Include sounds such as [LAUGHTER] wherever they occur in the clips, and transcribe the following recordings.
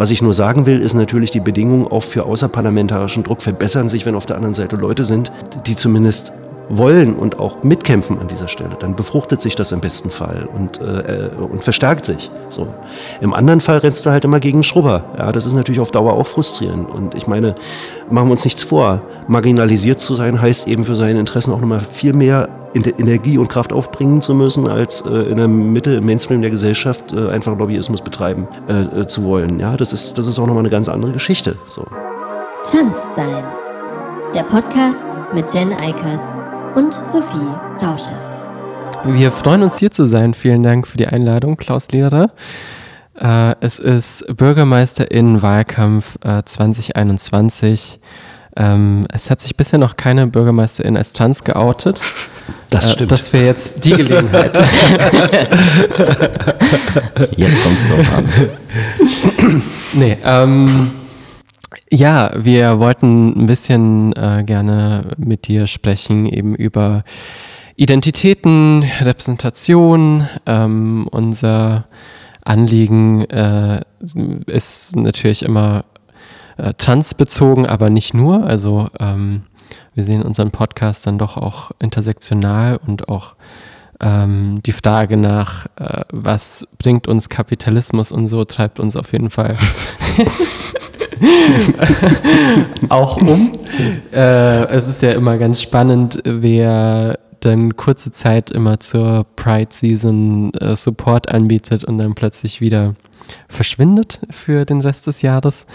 Was ich nur sagen will, ist natürlich, die Bedingungen auch für außerparlamentarischen Druck verbessern sich, wenn auf der anderen Seite Leute sind, die zumindest wollen und auch mitkämpfen an dieser Stelle, dann befruchtet sich das im besten Fall und, äh, und verstärkt sich. So. Im anderen Fall rennst du halt immer gegen Schrubber. Ja, das ist natürlich auf Dauer auch frustrierend. Und ich meine, machen wir uns nichts vor. Marginalisiert zu sein heißt eben für seine Interessen auch nochmal viel mehr Energie und Kraft aufbringen zu müssen, als äh, in der Mitte, im Mainstream der Gesellschaft äh, einfach Lobbyismus betreiben äh, äh zu wollen. Ja, das ist, das ist auch nochmal eine ganz andere Geschichte. So. Trans sein. Der Podcast mit Jen Eikers und Sophie Rauscher. Wir freuen uns hier zu sein. Vielen Dank für die Einladung, Klaus Lederer. Äh, es ist Bürgermeisterin-Wahlkampf äh, 2021. Ähm, es hat sich bisher noch keine Bürgermeisterin als trans geoutet. Das äh, stimmt. Das wäre jetzt die Gelegenheit. [LAUGHS] jetzt kommst du drauf an. nee, ähm, ja, wir wollten ein bisschen äh, gerne mit dir sprechen, eben über Identitäten, Repräsentation. Ähm, unser Anliegen äh, ist natürlich immer äh, transbezogen, aber nicht nur. Also ähm, wir sehen unseren Podcast dann doch auch intersektional und auch ähm, die Frage nach, äh, was bringt uns Kapitalismus und so, treibt uns auf jeden Fall [LAUGHS] [LAUGHS] [LAUGHS] auch um. Äh, es ist ja immer ganz spannend, wer dann kurze Zeit immer zur Pride Season äh, Support anbietet und dann plötzlich wieder verschwindet für den Rest des Jahres.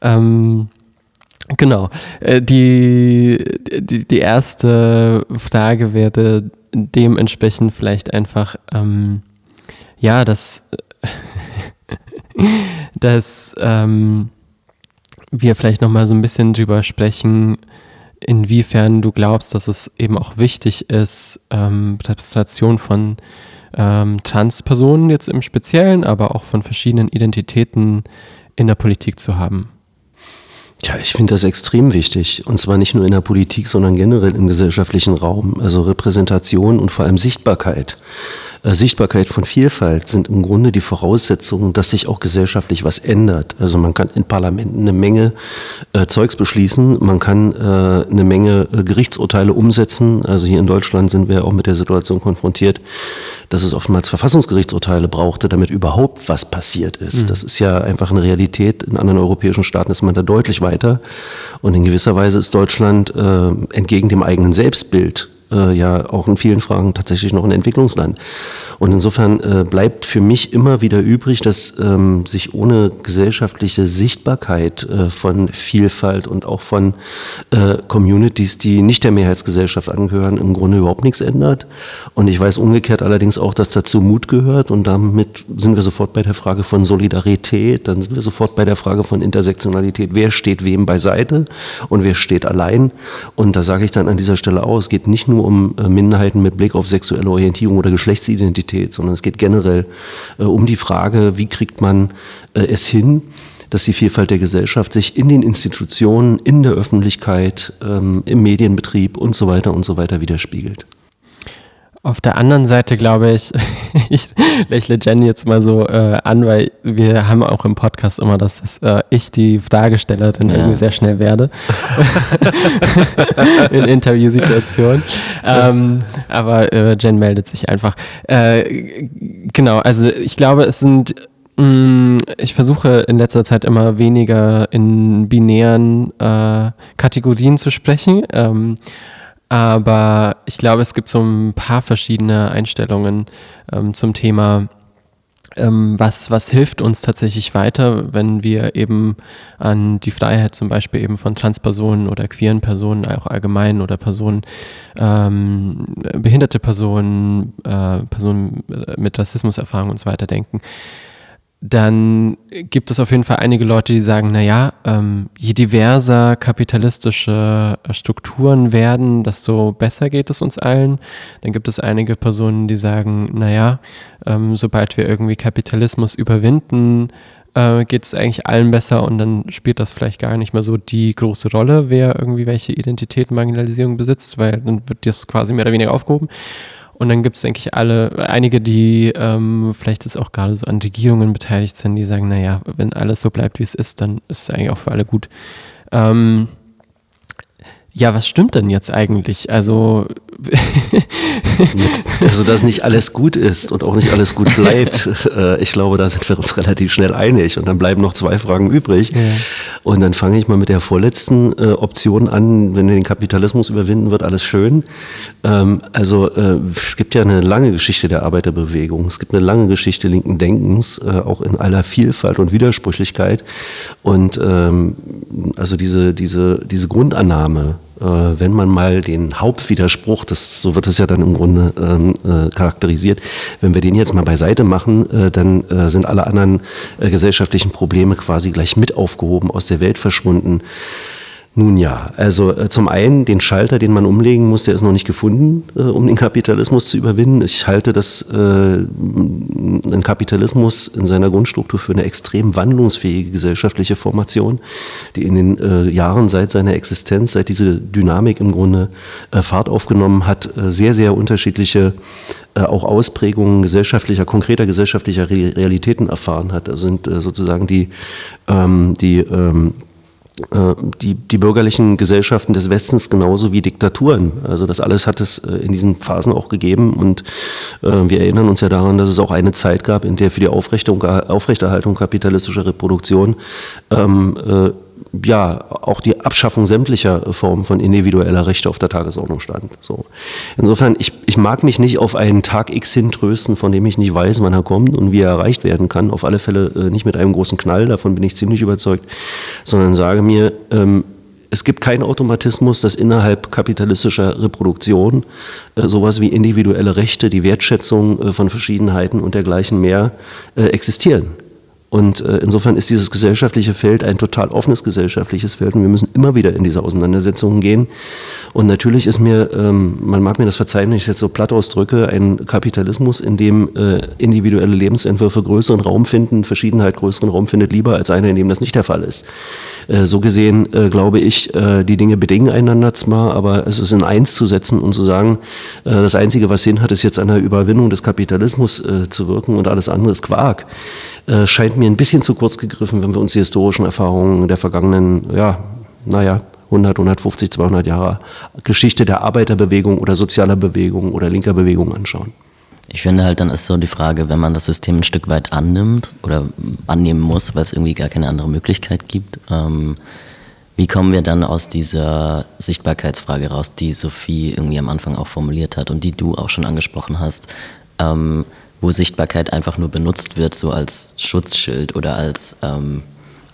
Ähm, genau. Äh, die, die, die erste Frage wäre dementsprechend vielleicht einfach, ähm, ja, dass, [LAUGHS] dass ähm, wir vielleicht nochmal so ein bisschen drüber sprechen, inwiefern du glaubst, dass es eben auch wichtig ist, ähm, Repräsentation von ähm, Transpersonen jetzt im Speziellen, aber auch von verschiedenen Identitäten in der Politik zu haben. Ja, ich finde das extrem wichtig. Und zwar nicht nur in der Politik, sondern generell im gesellschaftlichen Raum. Also Repräsentation und vor allem Sichtbarkeit. Äh, Sichtbarkeit von Vielfalt sind im Grunde die Voraussetzungen, dass sich auch gesellschaftlich was ändert. Also man kann in Parlamenten eine Menge äh, Zeugs beschließen, man kann äh, eine Menge äh, Gerichtsurteile umsetzen. Also hier in Deutschland sind wir auch mit der Situation konfrontiert, dass es oftmals Verfassungsgerichtsurteile brauchte, damit überhaupt was passiert ist. Mhm. Das ist ja einfach eine Realität. In anderen europäischen Staaten ist man da deutlich weiter. Und in gewisser Weise ist Deutschland äh, entgegen dem eigenen Selbstbild äh, ja auch in vielen Fragen tatsächlich noch ein Entwicklungsland. Und insofern äh, bleibt für mich immer wieder übrig, dass ähm, sich ohne gesellschaftliche Sichtbarkeit äh, von Vielfalt und auch von äh, Communities, die nicht der Mehrheitsgesellschaft angehören, im Grunde überhaupt nichts ändert. Und ich weiß umgekehrt allerdings auch, dass dazu Mut gehört. Und damit sind wir sofort bei der Frage von Solidarität, dann sind wir sofort bei der Frage von Intersektionalität. Wer steht wem beiseite und wer steht allein? Und da sage ich dann an dieser Stelle aus, es geht nicht nur um äh, Minderheiten mit Blick auf sexuelle Orientierung oder Geschlechtsidentität, sondern es geht generell äh, um die Frage, wie kriegt man äh, es hin, dass die Vielfalt der Gesellschaft sich in den Institutionen, in der Öffentlichkeit, ähm, im Medienbetrieb und so weiter und so weiter widerspiegelt. Auf der anderen Seite glaube ich, [LAUGHS] ich lächle Jenny jetzt mal so äh, an, weil wir haben auch im Podcast immer, dass das, äh, ich die Fragestellerin ja. irgendwie sehr schnell werde [LAUGHS] in Interviewsituationen. Ähm, aber äh, Jen meldet sich einfach. Äh, genau, also ich glaube, es sind mm, ich versuche in letzter Zeit immer weniger in binären äh, Kategorien zu sprechen. Ähm, aber ich glaube, es gibt so ein paar verschiedene Einstellungen ähm, zum Thema, ähm, was, was hilft uns tatsächlich weiter, wenn wir eben an die Freiheit zum Beispiel eben von Transpersonen oder queeren Personen, auch allgemein oder Personen, ähm, behinderte Personen, äh, Personen mit Rassismuserfahrung und so weiter denken dann gibt es auf jeden Fall einige Leute, die sagen, naja, ähm, je diverser kapitalistische äh, Strukturen werden, desto besser geht es uns allen. Dann gibt es einige Personen, die sagen, naja, ähm, sobald wir irgendwie Kapitalismus überwinden, äh, geht es eigentlich allen besser und dann spielt das vielleicht gar nicht mehr so die große Rolle, wer irgendwie welche Identität Marginalisierung besitzt, weil dann wird das quasi mehr oder weniger aufgehoben. Und dann gibt es, denke ich, alle, einige, die ähm, vielleicht ist auch gerade so an Regierungen beteiligt sind, die sagen, naja, wenn alles so bleibt, wie es ist, dann ist es eigentlich auch für alle gut. Ähm, ja, was stimmt denn jetzt eigentlich? Also, also dass nicht alles gut ist und auch nicht alles gut [LAUGHS] bleibt. Äh, ich glaube, da sind wir uns relativ schnell einig. Und dann bleiben noch zwei Fragen übrig. Ja. Und dann fange ich mal mit der vorletzten äh, Option an. Wenn wir den Kapitalismus überwinden, wird alles schön. Ähm, also äh, es gibt ja eine lange Geschichte der Arbeiterbewegung. Es gibt eine lange Geschichte linken Denkens, auch in aller Vielfalt und Widersprüchlichkeit. Und ähm, also diese, diese, diese Grundannahme, wenn man mal den Hauptwiderspruch, das, so wird es ja dann im Grunde ähm, äh, charakterisiert, wenn wir den jetzt mal beiseite machen, äh, dann äh, sind alle anderen äh, gesellschaftlichen Probleme quasi gleich mit aufgehoben, aus der Welt verschwunden. Nun ja, also äh, zum einen den Schalter, den man umlegen muss, der ist noch nicht gefunden, äh, um den Kapitalismus zu überwinden. Ich halte das äh, ein Kapitalismus in seiner Grundstruktur für eine extrem wandlungsfähige gesellschaftliche Formation, die in den äh, Jahren seit seiner Existenz, seit diese Dynamik im Grunde äh, Fahrt aufgenommen hat, äh, sehr sehr unterschiedliche auch Ausprägungen gesellschaftlicher, konkreter gesellschaftlicher Realitäten erfahren hat. Das sind sozusagen die ähm, die ähm, äh, die, die bürgerlichen Gesellschaften des Westens genauso wie Diktaturen. Also das alles hat es äh, in diesen Phasen auch gegeben und äh, wir erinnern uns ja daran, dass es auch eine Zeit gab, in der für die Aufrechterhaltung kapitalistischer Reproduktion ähm, äh, ja, auch die Abschaffung sämtlicher Formen von individueller Rechte auf der Tagesordnung stand. So. Insofern, ich, ich mag mich nicht auf einen Tag X hintrösten, von dem ich nicht weiß, wann er kommt und wie er erreicht werden kann. Auf alle Fälle äh, nicht mit einem großen Knall, davon bin ich ziemlich überzeugt, sondern sage mir, ähm, es gibt keinen Automatismus, dass innerhalb kapitalistischer Reproduktion äh, sowas wie individuelle Rechte, die Wertschätzung äh, von Verschiedenheiten und dergleichen mehr äh, existieren. Und äh, insofern ist dieses gesellschaftliche Feld ein total offenes gesellschaftliches Feld und wir müssen immer wieder in diese Auseinandersetzungen gehen. Und natürlich ist mir, ähm, man mag mir das verzeihen, wenn ich es jetzt so platt ausdrücke, ein Kapitalismus, in dem äh, individuelle Lebensentwürfe größeren Raum finden, Verschiedenheit größeren Raum findet, lieber als einer, in dem das nicht der Fall ist. Äh, so gesehen äh, glaube ich, äh, die Dinge bedingen einander zwar, aber es ist in eins zu setzen und zu sagen, äh, das Einzige, was Sinn hat, ist jetzt an der Überwindung des Kapitalismus äh, zu wirken und alles andere ist Quark äh, scheint mir ein bisschen zu kurz gegriffen, wenn wir uns die historischen Erfahrungen der vergangenen, ja, naja, 100, 150, 200 Jahre Geschichte der Arbeiterbewegung oder sozialer Bewegung oder linker Bewegung anschauen. Ich finde halt, dann ist so die Frage, wenn man das System ein Stück weit annimmt oder annehmen muss, weil es irgendwie gar keine andere Möglichkeit gibt, ähm, wie kommen wir dann aus dieser Sichtbarkeitsfrage raus, die Sophie irgendwie am Anfang auch formuliert hat und die du auch schon angesprochen hast? Ähm, wo Sichtbarkeit einfach nur benutzt wird, so als Schutzschild oder als ähm,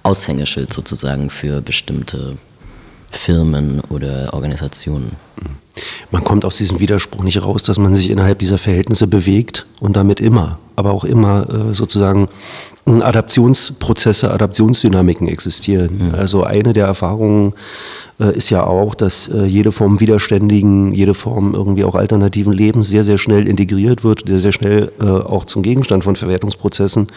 Aushängeschild sozusagen für bestimmte Firmen oder Organisationen. Man kommt aus diesem Widerspruch nicht raus, dass man sich innerhalb dieser Verhältnisse bewegt und damit immer, aber auch immer äh, sozusagen Adaptionsprozesse, Adaptionsdynamiken existieren. Mhm. Also eine der Erfahrungen äh, ist ja auch, dass äh, jede Form widerständigen, jede Form irgendwie auch alternativen Lebens sehr, sehr schnell integriert wird, sehr, sehr schnell auch zum Gegenstand von Verwertungsprozessen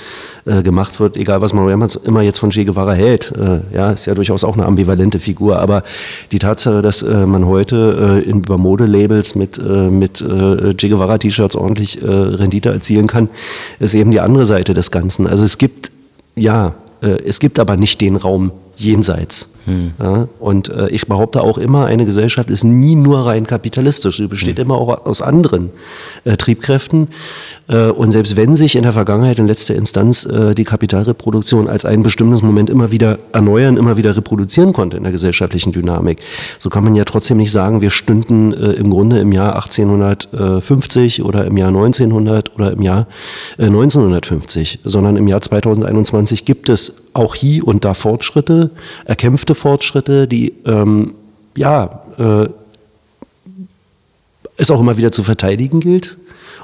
gemacht wird, egal was man immer jetzt von Che Guevara hält. ja, ist ja durchaus auch eine ambivalente Figur, aber die Tatsache, dass man heute in, über Modelabels mit, mit Che Guevara T-Shirts ordentlich Rendite erzielen kann, ist eben die andere Seite des Ganzen. Also es gibt, ja, es gibt aber nicht den Raum jenseits. Hm. Ja, und äh, ich behaupte auch immer, eine Gesellschaft ist nie nur rein kapitalistisch. Sie besteht hm. immer auch aus anderen äh, Triebkräften. Äh, und selbst wenn sich in der Vergangenheit in letzter Instanz äh, die Kapitalreproduktion als ein bestimmtes Moment immer wieder erneuern, immer wieder reproduzieren konnte in der gesellschaftlichen Dynamik, so kann man ja trotzdem nicht sagen, wir stünden äh, im Grunde im Jahr 1850 oder im Jahr 1900 oder im Jahr 1950, sondern im Jahr 2021 gibt es auch hier und da Fortschritte, erkämpfte Fortschritte, die ähm, ja äh, es auch immer wieder zu verteidigen gilt.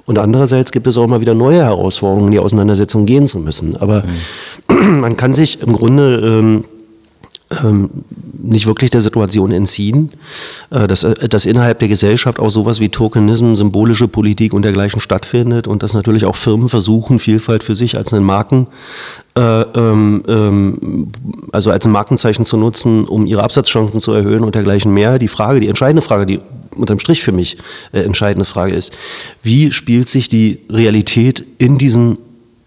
Und andererseits gibt es auch immer wieder neue Herausforderungen, in die Auseinandersetzung gehen zu müssen. Aber mhm. [CLEARS THROAT] man kann sich im Grunde ähm, ähm, nicht wirklich der Situation entziehen, äh, dass, äh, dass innerhalb der Gesellschaft auch sowas wie Tokenism, symbolische Politik und dergleichen stattfindet und dass natürlich auch Firmen versuchen, Vielfalt für sich als einen Marken, äh, ähm, ähm, also als ein Markenzeichen zu nutzen, um ihre Absatzchancen zu erhöhen und dergleichen mehr. Die Frage, die entscheidende Frage, die unterm Strich für mich äh, entscheidende Frage ist, wie spielt sich die Realität in diesen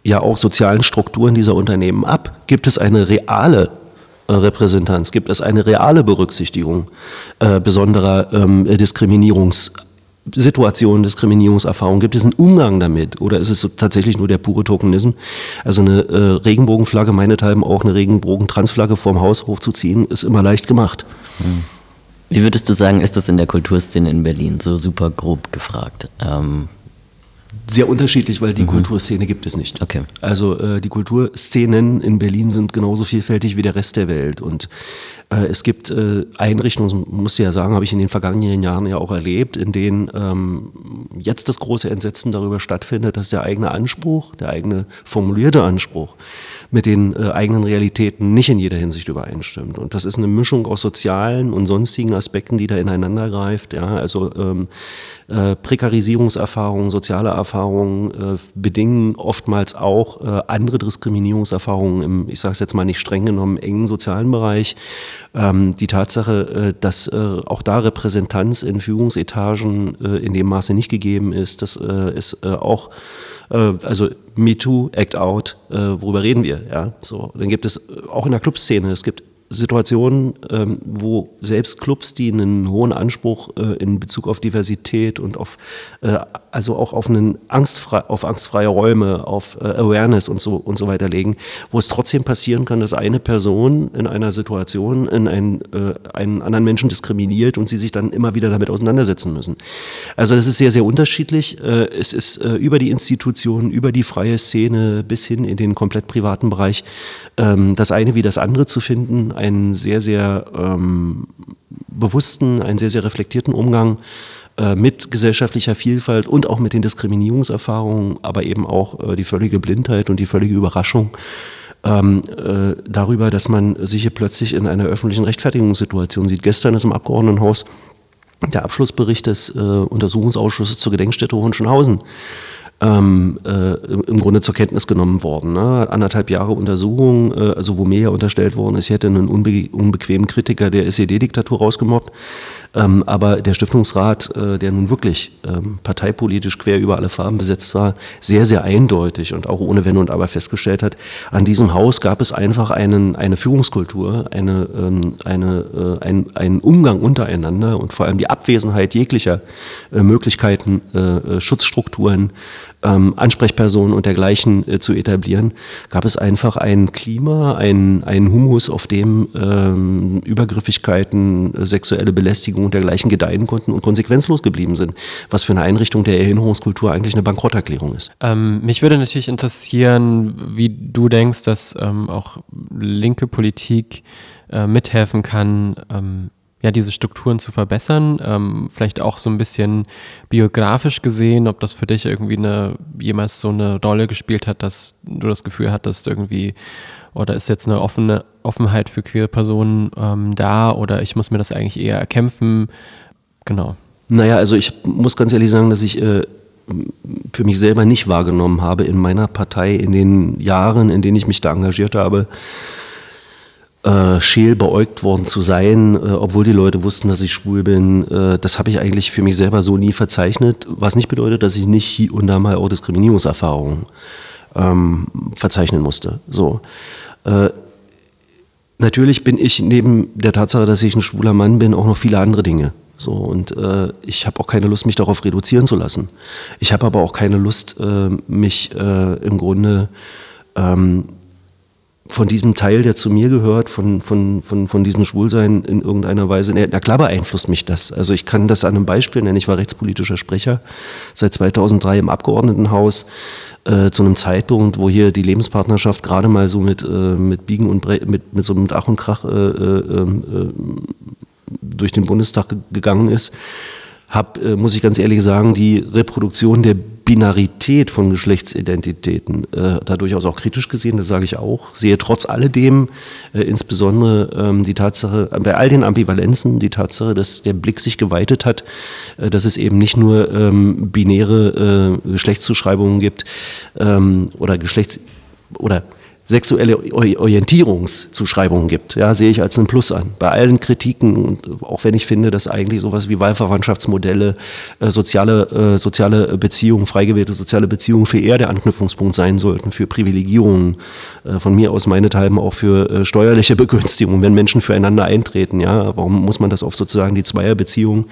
ja auch sozialen Strukturen dieser Unternehmen ab? Gibt es eine reale Repräsentanz? Gibt es eine reale Berücksichtigung äh, besonderer ähm, Diskriminierungssituationen, Diskriminierungserfahrungen? Gibt es einen Umgang damit? Oder ist es so tatsächlich nur der pure Tokenism? Also eine äh, Regenbogenflagge, meinethalben auch eine Regenbogen-Transflagge vorm Haus hochzuziehen, ist immer leicht gemacht. Wie würdest du sagen, ist das in der Kulturszene in Berlin, so super grob gefragt? Ähm sehr unterschiedlich, weil die mhm. Kulturszene gibt es nicht. Okay. Also äh, die Kulturszenen in Berlin sind genauso vielfältig wie der Rest der Welt. Und äh, es gibt äh, Einrichtungen, muss ich ja sagen, habe ich in den vergangenen Jahren ja auch erlebt, in denen ähm, jetzt das große Entsetzen darüber stattfindet, dass der eigene Anspruch, der eigene formulierte Anspruch mit den äh, eigenen Realitäten nicht in jeder Hinsicht übereinstimmt. Und das ist eine Mischung aus sozialen und sonstigen Aspekten, die da ineinander greift. Ja, also ähm, äh, Prekarisierungserfahrungen, soziale Erfahrungen äh, bedingen oftmals auch äh, andere Diskriminierungserfahrungen im, ich sage es jetzt mal nicht streng genommen, engen sozialen Bereich. Ähm, die Tatsache, äh, dass äh, auch da Repräsentanz in Führungsetagen äh, in dem Maße nicht gegeben ist, das ist auch also MeToo, Act Out, worüber reden wir? Ja, so. Dann gibt es auch in der Clubszene, es gibt Situationen, ähm, wo selbst Clubs, die einen hohen Anspruch äh, in Bezug auf Diversität und auf, äh, also auch auf einen angstfrei, auf angstfreie Räume, auf äh, Awareness und so und so weiter legen, wo es trotzdem passieren kann, dass eine Person in einer Situation in einen, äh, einen anderen Menschen diskriminiert und sie sich dann immer wieder damit auseinandersetzen müssen. Also das ist sehr, sehr unterschiedlich. Äh, es ist äh, über die Institutionen, über die freie Szene bis hin in den komplett privaten Bereich ähm, das eine wie das andere zu finden einen sehr, sehr ähm, bewussten, einen sehr, sehr reflektierten Umgang äh, mit gesellschaftlicher Vielfalt und auch mit den Diskriminierungserfahrungen, aber eben auch äh, die völlige Blindheit und die völlige Überraschung ähm, äh, darüber, dass man sich hier plötzlich in einer öffentlichen Rechtfertigungssituation sieht. Gestern ist im Abgeordnetenhaus der Abschlussbericht des äh, Untersuchungsausschusses zur Gedenkstätte Hohenschönhausen ähm, äh, im Grunde zur Kenntnis genommen worden. Ne? Anderthalb Jahre Untersuchung, äh, also wo mir ja unterstellt worden ist, ich hätte einen unbe unbequemen Kritiker der SED-Diktatur rausgemobbt. Ähm, aber der Stiftungsrat, äh, der nun wirklich ähm, parteipolitisch quer über alle Farben besetzt war, sehr, sehr eindeutig und auch ohne Wenn und Aber festgestellt hat, an diesem Haus gab es einfach einen, eine Führungskultur, eine, ähm, eine, äh, ein, einen Umgang untereinander und vor allem die Abwesenheit jeglicher äh, Möglichkeiten, äh, äh Schutzstrukturen, ähm, Ansprechpersonen und dergleichen äh, zu etablieren, gab es einfach ein Klima, ein, ein Humus, auf dem ähm, Übergriffigkeiten, äh, sexuelle Belästigung und dergleichen gedeihen konnten und konsequenzlos geblieben sind, was für eine Einrichtung der Erinnerungskultur eigentlich eine Bankrotterklärung ist. Ähm, mich würde natürlich interessieren, wie du denkst, dass ähm, auch linke Politik äh, mithelfen kann, ähm, ja, diese Strukturen zu verbessern. Ähm, vielleicht auch so ein bisschen biografisch gesehen, ob das für dich irgendwie eine, jemals so eine Rolle gespielt hat, dass du das Gefühl hattest, irgendwie, oder ist jetzt eine offene Offenheit für queere Personen ähm, da oder ich muss mir das eigentlich eher erkämpfen? Genau. Naja, also ich muss ganz ehrlich sagen, dass ich äh, für mich selber nicht wahrgenommen habe in meiner Partei in den Jahren, in denen ich mich da engagiert habe, äh, scheel beäugt worden zu sein, äh, obwohl die Leute wussten, dass ich schwul bin. Äh, das habe ich eigentlich für mich selber so nie verzeichnet, was nicht bedeutet, dass ich nicht hier und da mal auch Diskriminierungserfahrungen ähm, verzeichnen musste. So. Äh, natürlich bin ich neben der Tatsache, dass ich ein schwuler Mann bin, auch noch viele andere Dinge. So, und äh, ich habe auch keine Lust, mich darauf reduzieren zu lassen. Ich habe aber auch keine Lust, äh, mich äh, im Grunde ähm, von diesem Teil, der zu mir gehört, von, von, von, von diesem Schwulsein in irgendeiner Weise, na klar beeinflusst mich das. Also ich kann das an einem Beispiel nennen. Ich war rechtspolitischer Sprecher seit 2003 im Abgeordnetenhaus äh, zu einem Zeitpunkt, wo hier die Lebenspartnerschaft gerade mal so mit, äh, mit Biegen und Bre mit, mit so mit Ach und Krach äh, äh, ähm, äh, durch den Bundestag gegangen ist. Hab, äh, muss ich ganz ehrlich sagen, die Reproduktion der Binarität von Geschlechtsidentitäten äh, da durchaus auch kritisch gesehen, das sage ich auch. Sehe trotz alledem äh, insbesondere ähm, die Tatsache, äh, bei all den Ambivalenzen, die Tatsache, dass der Blick sich geweitet hat, äh, dass es eben nicht nur ähm, binäre äh, Geschlechtszuschreibungen gibt ähm, oder Geschlechts- oder sexuelle Orientierungszuschreibungen gibt, ja, sehe ich als ein Plus an. Bei allen Kritiken auch wenn ich finde, dass eigentlich sowas wie Wahlverwandtschaftsmodelle, äh, soziale, äh, soziale Beziehungen, frei gewählte soziale Beziehungen für eher der Anknüpfungspunkt sein sollten, für Privilegierungen, äh, von mir aus meinethalben auch für steuerliche [LAUGHS] Begünstigungen, wenn Menschen füreinander eintreten, ja, warum muss man das auf sozusagen die Zweierbeziehung,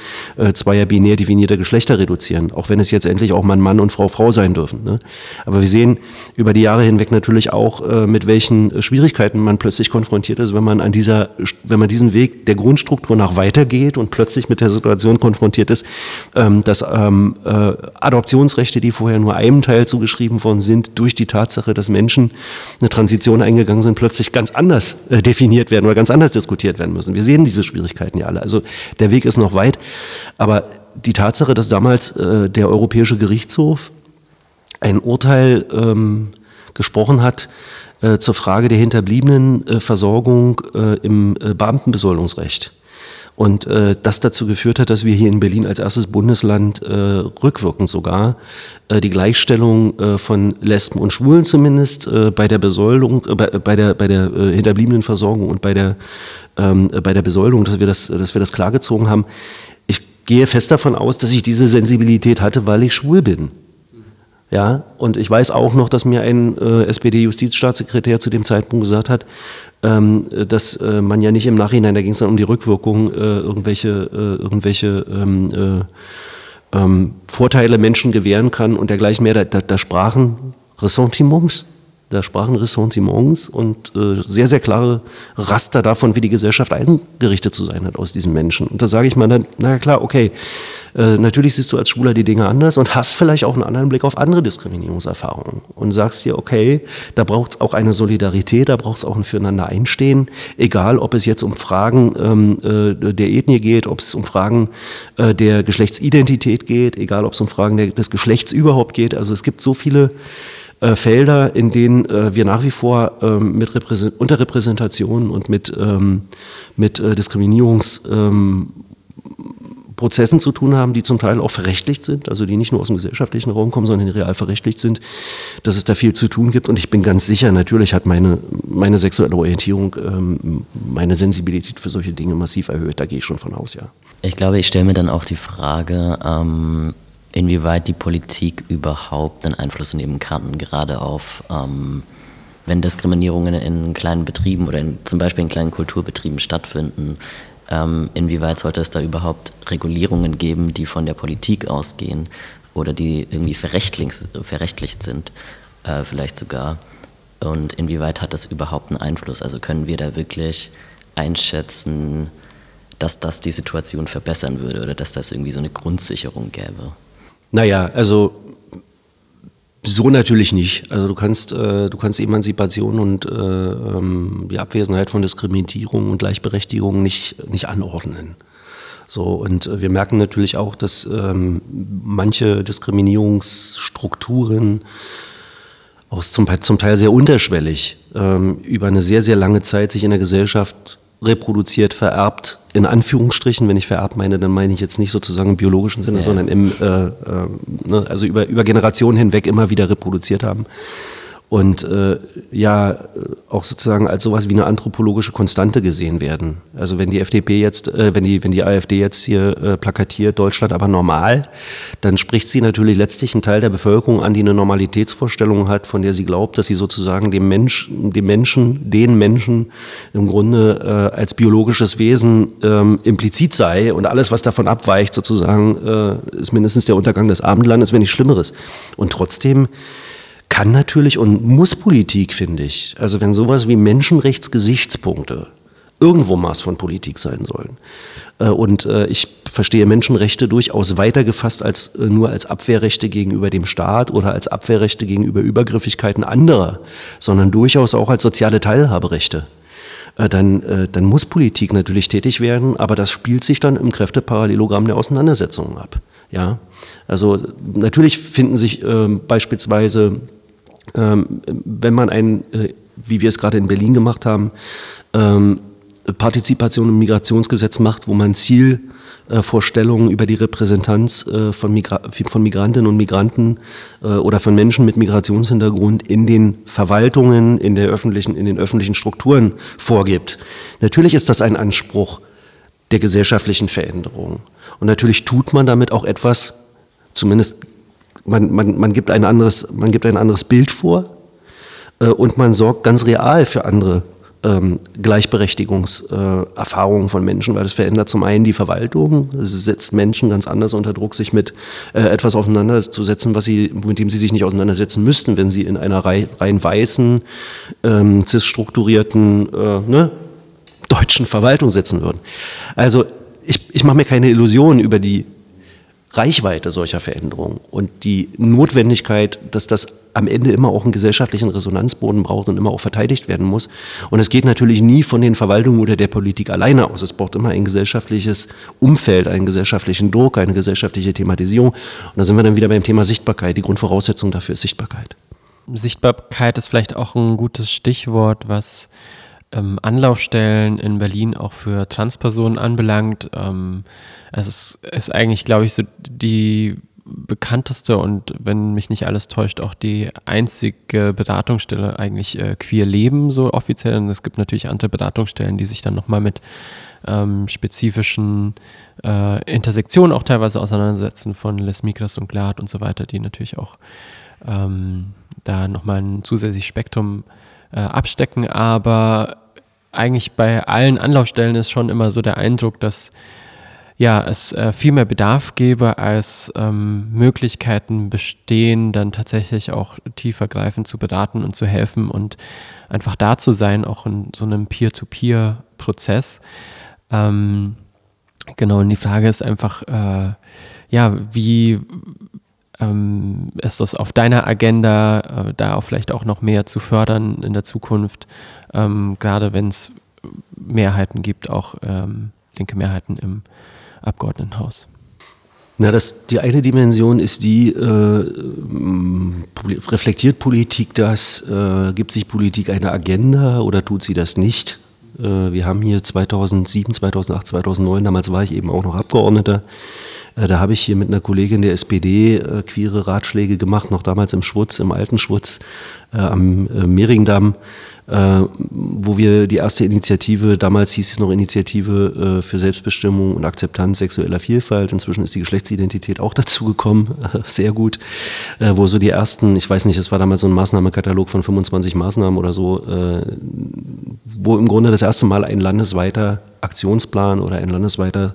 zweier binär definierter Geschlechter reduzieren, auch wenn es jetzt endlich auch Mann, Mann und Frau, Frau sein dürfen. Ne? Aber wir sehen über die Jahre hinweg natürlich auch, äh, mit welchen äh, Schwierigkeiten man plötzlich konfrontiert ist, wenn man an dieser, wenn man diesen Weg der Grundstruktur nach weitergeht und plötzlich mit der Situation konfrontiert ist, ähm, dass ähm, äh, Adoptionsrechte, die vorher nur einem Teil zugeschrieben worden sind, durch die Tatsache, dass Menschen eine Transition eingegangen sind, plötzlich ganz anders äh, definiert werden oder ganz anders diskutiert werden müssen. Wir sehen diese Schwierigkeiten ja alle. Also der Weg ist noch weit, aber die Tatsache, dass damals äh, der Europäische Gerichtshof ein Urteil ähm, gesprochen hat, äh, zur Frage der hinterbliebenen äh, Versorgung äh, im äh, Beamtenbesoldungsrecht. Und äh, das dazu geführt hat, dass wir hier in Berlin als erstes Bundesland äh, rückwirkend sogar äh, die Gleichstellung äh, von Lesben und Schwulen zumindest äh, bei der Besoldung, äh, bei, bei der, bei der äh, hinterbliebenen Versorgung und bei der, ähm, äh, bei der Besoldung, dass wir das, dass wir das klargezogen haben. Ich gehe fest davon aus, dass ich diese Sensibilität hatte, weil ich schwul bin. Ja, und ich weiß auch noch, dass mir ein äh, SPD-Justizstaatssekretär zu dem Zeitpunkt gesagt hat, ähm, dass äh, man ja nicht im Nachhinein, da ging es dann um die Rückwirkung, äh, irgendwelche, äh, irgendwelche ähm, äh, ähm, Vorteile Menschen gewähren kann und dergleichen mehr. Da, da, da sprachen Ressentiments da sprachen Ressentiments und äh, sehr, sehr klare Raster davon, wie die Gesellschaft eingerichtet zu sein hat aus diesen Menschen. Und da sage ich mal dann, na klar, okay, äh, natürlich siehst du als Schwuler die Dinge anders und hast vielleicht auch einen anderen Blick auf andere Diskriminierungserfahrungen und sagst dir, okay, da braucht es auch eine Solidarität, da braucht es auch ein Füreinander einstehen, egal ob es jetzt um Fragen ähm, äh, der Ethnie geht, ob es um Fragen äh, der Geschlechtsidentität geht, egal ob es um Fragen der, des Geschlechts überhaupt geht. Also es gibt so viele äh, Felder, in denen äh, wir nach wie vor ähm, mit Repräsent Unterrepräsentation und mit, ähm, mit äh, Diskriminierungsprozessen ähm, zu tun haben, die zum Teil auch verrechtlicht sind, also die nicht nur aus dem gesellschaftlichen Raum kommen, sondern real verrechtlicht sind, dass es da viel zu tun gibt. Und ich bin ganz sicher, natürlich hat meine, meine sexuelle Orientierung ähm, meine Sensibilität für solche Dinge massiv erhöht. Da gehe ich schon von aus, ja. Ich glaube, ich stelle mir dann auch die Frage, ähm, inwieweit die Politik überhaupt einen Einfluss nehmen kann, gerade auf, ähm, wenn Diskriminierungen in kleinen Betrieben oder in, zum Beispiel in kleinen Kulturbetrieben stattfinden, ähm, inwieweit sollte es da überhaupt Regulierungen geben, die von der Politik ausgehen oder die irgendwie verrechtlicht, sind, äh, vielleicht sogar. Und inwieweit hat das überhaupt einen Einfluss? Also können wir da wirklich einschätzen, dass das die Situation verbessern würde oder dass das irgendwie so eine Grundsicherung gäbe? Naja, also so natürlich nicht. Also du kannst, äh, du kannst Emanzipation und äh, ähm, die Abwesenheit von Diskriminierung und Gleichberechtigung nicht, nicht anordnen. So, und äh, wir merken natürlich auch, dass ähm, manche Diskriminierungsstrukturen auch zum, zum Teil sehr unterschwellig ähm, über eine sehr, sehr lange Zeit sich in der Gesellschaft reproduziert, vererbt, in Anführungsstrichen, wenn ich vererbt meine, dann meine ich jetzt nicht sozusagen im biologischen Sinne, ja. sondern im, äh, äh, ne, also über, über Generationen hinweg immer wieder reproduziert haben und äh, ja auch sozusagen als sowas wie eine anthropologische Konstante gesehen werden. Also wenn die FDP jetzt, äh, wenn die wenn die AfD jetzt hier äh, plakatiert Deutschland aber normal, dann spricht sie natürlich letztlich einen Teil der Bevölkerung an, die eine Normalitätsvorstellung hat, von der sie glaubt, dass sie sozusagen dem Mensch, dem Menschen, den Menschen im Grunde äh, als biologisches Wesen ähm, implizit sei und alles, was davon abweicht, sozusagen äh, ist mindestens der Untergang des Abendlandes, wenn nicht Schlimmeres. Und trotzdem kann natürlich und muss Politik, finde ich, also wenn sowas wie Menschenrechtsgesichtspunkte irgendwo Maß von Politik sein sollen. Äh, und äh, ich verstehe Menschenrechte durchaus weiter gefasst als äh, nur als Abwehrrechte gegenüber dem Staat oder als Abwehrrechte gegenüber Übergriffigkeiten anderer, sondern durchaus auch als soziale Teilhaberechte. dann, dann muss Politik natürlich tätig werden, aber das spielt sich dann im Kräfteparallelogramm der Auseinandersetzungen ab. Ja, also natürlich finden sich ähm, beispielsweise, wenn man ein, äh, wie wir es gerade in Berlin gemacht haben, ähm, Partizipation im Migrationsgesetz macht, wo man Ziel äh, über die Repräsentanz äh, von, Migra von Migrantinnen und Migranten oder von Menschen mit Migrationshintergrund in den Verwaltungen, in, der öffentlichen, in den öffentlichen Strukturen vorgibt. Natürlich ist das ein Anspruch der gesellschaftlichen Veränderung. Und natürlich tut man damit auch etwas, zumindest man, man, man, gibt, ein anderes, man gibt ein anderes Bild vor äh, und man sorgt ganz real für andere ähm, Gleichberechtigungserfahrungen von Menschen, weil es verändert zum einen die Verwaltung, es setzt Menschen ganz anders unter Druck, sich mit äh, etwas auseinanderzusetzen, was sie, mit dem sie sich nicht auseinandersetzen müssten, wenn sie in einer rei rein weißen, ähm, cis-strukturierten, äh, ne, deutschen Verwaltung sitzen würden. Also ich, ich mache mir keine Illusionen über die Reichweite solcher Veränderungen und die Notwendigkeit, dass das am Ende immer auch einen gesellschaftlichen Resonanzboden braucht und immer auch verteidigt werden muss. Und es geht natürlich nie von den Verwaltungen oder der Politik alleine aus. Es braucht immer ein gesellschaftliches Umfeld, einen gesellschaftlichen Druck, eine gesellschaftliche Thematisierung. Und da sind wir dann wieder beim Thema Sichtbarkeit. Die Grundvoraussetzung dafür ist Sichtbarkeit. Sichtbarkeit ist vielleicht auch ein gutes Stichwort, was ähm, Anlaufstellen in Berlin auch für Transpersonen anbelangt. Ähm, es ist, ist eigentlich, glaube ich, so die bekannteste und wenn mich nicht alles täuscht, auch die einzige Beratungsstelle eigentlich äh, Queer Leben so offiziell. Und es gibt natürlich andere Beratungsstellen, die sich dann nochmal mit ähm, spezifischen äh, Intersektionen auch teilweise auseinandersetzen von Les Migras und Glad und so weiter, die natürlich auch ähm, da nochmal ein zusätzliches Spektrum äh, abstecken, aber eigentlich bei allen Anlaufstellen ist schon immer so der Eindruck, dass ja, es äh, viel mehr Bedarf gäbe, als ähm, Möglichkeiten bestehen, dann tatsächlich auch tiefergreifend zu beraten und zu helfen und einfach da zu sein, auch in so einem Peer-to-Peer-Prozess. Ähm, genau, und die Frage ist einfach, äh, ja, wie ähm, ist das auf deiner Agenda, äh, da auch vielleicht auch noch mehr zu fördern in der Zukunft, ähm, gerade wenn es Mehrheiten gibt, auch ähm, linke Mehrheiten im Abgeordnetenhaus? Na, das, die eine Dimension ist die, äh, reflektiert Politik das, äh, gibt sich Politik eine Agenda oder tut sie das nicht? Äh, wir haben hier 2007, 2008, 2009, damals war ich eben auch noch Abgeordneter, da habe ich hier mit einer Kollegin der SPD äh, queere Ratschläge gemacht, noch damals im Schwutz, im alten Schwutz äh, am äh, Mehringdamm, äh, wo wir die erste Initiative, damals hieß es noch Initiative äh, für Selbstbestimmung und Akzeptanz sexueller Vielfalt, inzwischen ist die Geschlechtsidentität auch [LAUGHS] dazu gekommen, [LAUGHS] sehr gut, äh, wo so die ersten, ich weiß nicht, es war damals so ein Maßnahmekatalog von 25 Maßnahmen oder so, äh, wo im Grunde das erste Mal ein landesweiter Aktionsplan oder ein landesweiter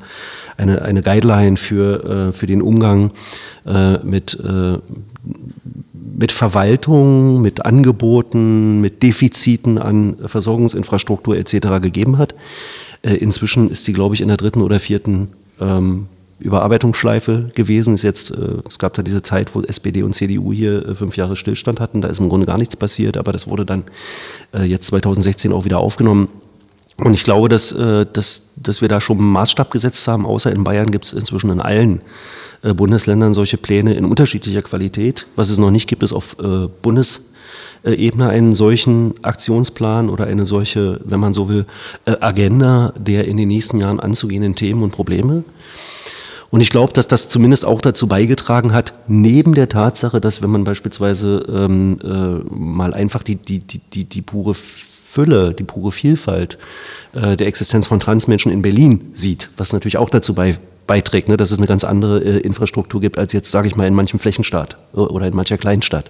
eine, eine Guideline für, äh, für den Umgang äh, mit, äh, mit Verwaltung, mit Angeboten, mit Defiziten an Versorgungsinfrastruktur etc. gegeben hat. Äh, inzwischen ist die, glaube ich, in der dritten oder vierten ähm, Überarbeitungsschleife gewesen. Ist jetzt, äh, es gab da diese Zeit, wo SPD und CDU hier äh, fünf Jahre Stillstand hatten. Da ist im Grunde gar nichts passiert, aber das wurde dann äh, jetzt 2016 auch wieder aufgenommen. Und ich glaube, dass, äh, dass, dass wir da schon einen Maßstab gesetzt haben. Außer in Bayern gibt es inzwischen in allen äh, Bundesländern solche Pläne in unterschiedlicher Qualität. Was es noch nicht gibt, ist auf äh, Bundesebene einen solchen Aktionsplan oder eine solche, wenn man so will, Agenda der in den nächsten Jahren anzugehenden Themen und Probleme. Und ich glaube, dass das zumindest auch dazu beigetragen hat, neben der Tatsache, dass wenn man beispielsweise ähm, äh, mal einfach die, die, die, die, die pure Fülle, die pure Vielfalt äh, der Existenz von Transmenschen in Berlin sieht, was natürlich auch dazu bei, beiträgt, ne, dass es eine ganz andere äh, Infrastruktur gibt als jetzt, sage ich mal, in manchem Flächenstaat oder in mancher Kleinstadt.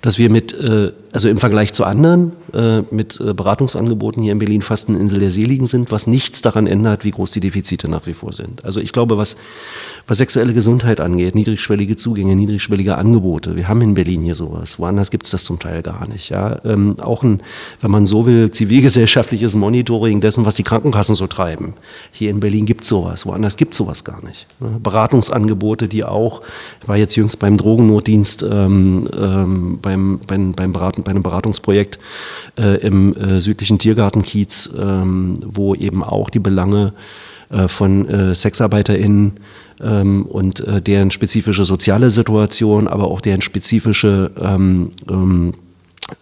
Dass wir mit, äh, also im Vergleich zu anderen, äh, mit äh, Beratungsangeboten hier in Berlin fast eine Insel der Seligen sind, was nichts daran ändert, wie groß die Defizite nach wie vor sind. Also ich glaube, was, was sexuelle Gesundheit angeht, niedrigschwellige Zugänge, niedrigschwellige Angebote. Wir haben in Berlin hier sowas. Woanders gibt es das zum Teil gar nicht. Ja? Ähm, auch ein, wenn man so will, zivilgesellschaftliches Monitoring dessen, was die Krankenkassen so treiben. Hier in Berlin gibt es sowas. Woanders gibt es sowas gar nicht. Ne? Beratungsangebote, die auch, ich war jetzt jüngst beim Drogennotdienst, ähm, ähm, beim, beim, beim Beraten, bei einem Beratungsprojekt äh, im äh, südlichen Tiergartenkiez, ähm, wo eben auch die Belange äh, von äh, SexarbeiterInnen ähm, und äh, deren spezifische soziale Situation, aber auch deren spezifische ähm, ähm,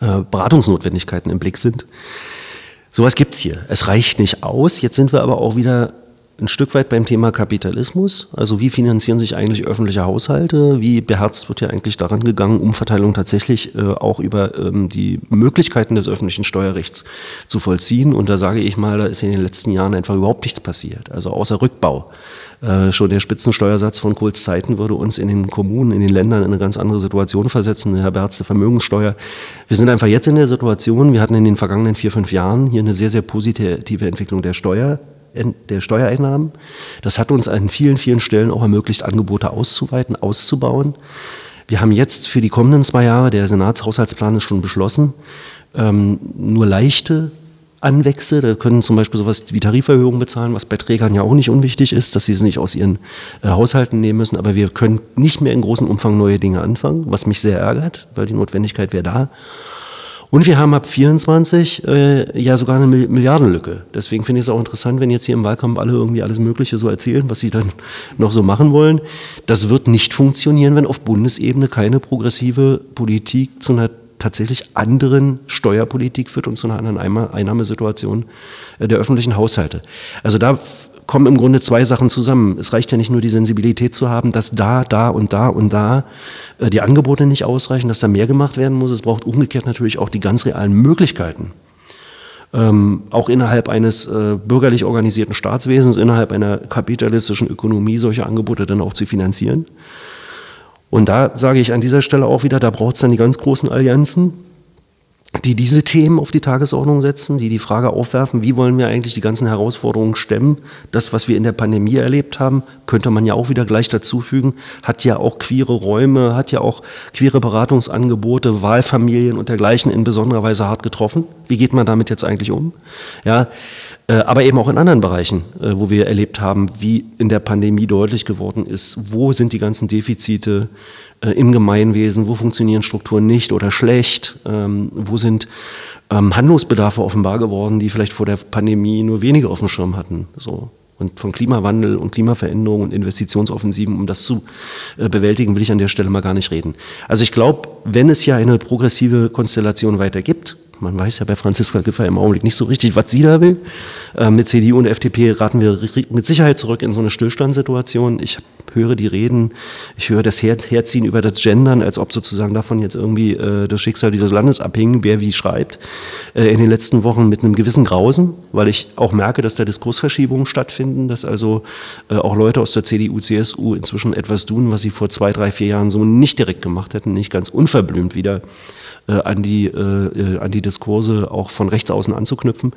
äh, Beratungsnotwendigkeiten im Blick sind. Sowas gibt's hier. Es reicht nicht aus. Jetzt sind wir aber auch wieder ein Stück weit beim Thema Kapitalismus. Also wie finanzieren sich eigentlich öffentliche Haushalte? Wie beherzt wird ja eigentlich daran gegangen, Umverteilung tatsächlich äh, auch über ähm, die Möglichkeiten des öffentlichen Steuerrechts zu vollziehen? Und da sage ich mal, da ist in den letzten Jahren einfach überhaupt nichts passiert. Also außer Rückbau. Äh, schon der Spitzensteuersatz von Kohls Zeiten würde uns in den Kommunen, in den Ländern in eine ganz andere Situation versetzen. Herr Berz, der Vermögenssteuer. Wir sind einfach jetzt in der Situation, wir hatten in den vergangenen vier, fünf Jahren hier eine sehr, sehr positive Entwicklung der Steuer der Steuereinnahmen. Das hat uns an vielen, vielen Stellen auch ermöglicht, Angebote auszuweiten, auszubauen. Wir haben jetzt für die kommenden zwei Jahre, der Senatshaushaltsplan ist schon beschlossen, ähm, nur leichte Anwächse. Da können zum Beispiel sowas wie Tariferhöhungen bezahlen, was bei Trägern ja auch nicht unwichtig ist, dass sie es nicht aus ihren äh, Haushalten nehmen müssen. Aber wir können nicht mehr in großem Umfang neue Dinge anfangen, was mich sehr ärgert, weil die Notwendigkeit wäre da. Und wir haben ab 24 äh, ja sogar eine Milliardenlücke. Deswegen finde ich es auch interessant, wenn jetzt hier im Wahlkampf alle irgendwie alles Mögliche so erzählen, was sie dann [LAUGHS] noch so machen wollen. Das wird nicht funktionieren, wenn auf Bundesebene keine progressive Politik zu einer tatsächlich anderen Steuerpolitik führt und zu einer anderen Einnahmesituation äh, der öffentlichen Haushalte. Also da kommen im Grunde zwei Sachen zusammen. Es reicht ja nicht nur die Sensibilität zu haben, dass da, da und da und da äh, die Angebote nicht ausreichen, dass da mehr gemacht werden muss. Es braucht umgekehrt natürlich auch die ganz realen Möglichkeiten. Ähm, auch innerhalb eines äh, bürgerlich organisierten Staatswesens, innerhalb einer kapitalistischen Ökonomie solche Angebote dann auch zu finanzieren. Und da sage ich an dieser Stelle auch wieder, da braucht es dann die ganz großen Allianzen, die diese Themen auf die Tagesordnung setzen, die die Frage aufwerfen, wie wollen wir eigentlich die ganzen Herausforderungen stemmen. Das, was wir in der Pandemie erlebt haben, könnte man ja auch wieder gleich dazufügen, hat ja auch queere Räume, hat ja auch queere Beratungsangebote, Wahlfamilien und dergleichen in besonderer Weise hart getroffen. Wie geht man damit jetzt eigentlich um? Ja, äh, aber eben auch in anderen Bereichen, äh, wo wir erlebt haben, wie in der Pandemie deutlich geworden ist, wo sind die ganzen Defizite, äh, im Gemeinwesen, wo funktionieren Strukturen nicht oder schlecht, ähm, wo sind ähm, Handlungsbedarfe offenbar geworden, die vielleicht vor der Pandemie nur wenige auf dem Schirm hatten. So. Und von Klimawandel und Klimaveränderung und Investitionsoffensiven, um das zu äh, bewältigen, will ich an der Stelle mal gar nicht reden. Also ich glaube, wenn es ja eine progressive Konstellation weiter gibt, man weiß ja bei Franziska Giffey im Augenblick nicht so richtig, was sie da will. Äh, mit CDU und FDP raten wir mit Sicherheit zurück in so eine Stillstandssituation. Ich höre die Reden, ich höre das Her Herziehen über das Gendern, als ob sozusagen davon jetzt irgendwie äh, das Schicksal dieses Landes abhing, wer wie schreibt, äh, in den letzten Wochen mit einem gewissen Grausen, weil ich auch merke, dass da Diskursverschiebungen stattfinden, dass also äh, auch Leute aus der CDU, CSU inzwischen etwas tun, was sie vor zwei, drei, vier Jahren so nicht direkt gemacht hätten, nicht ganz unverblümt wieder äh, an, die, äh, an die Diskurse auch von rechts außen anzuknüpfen.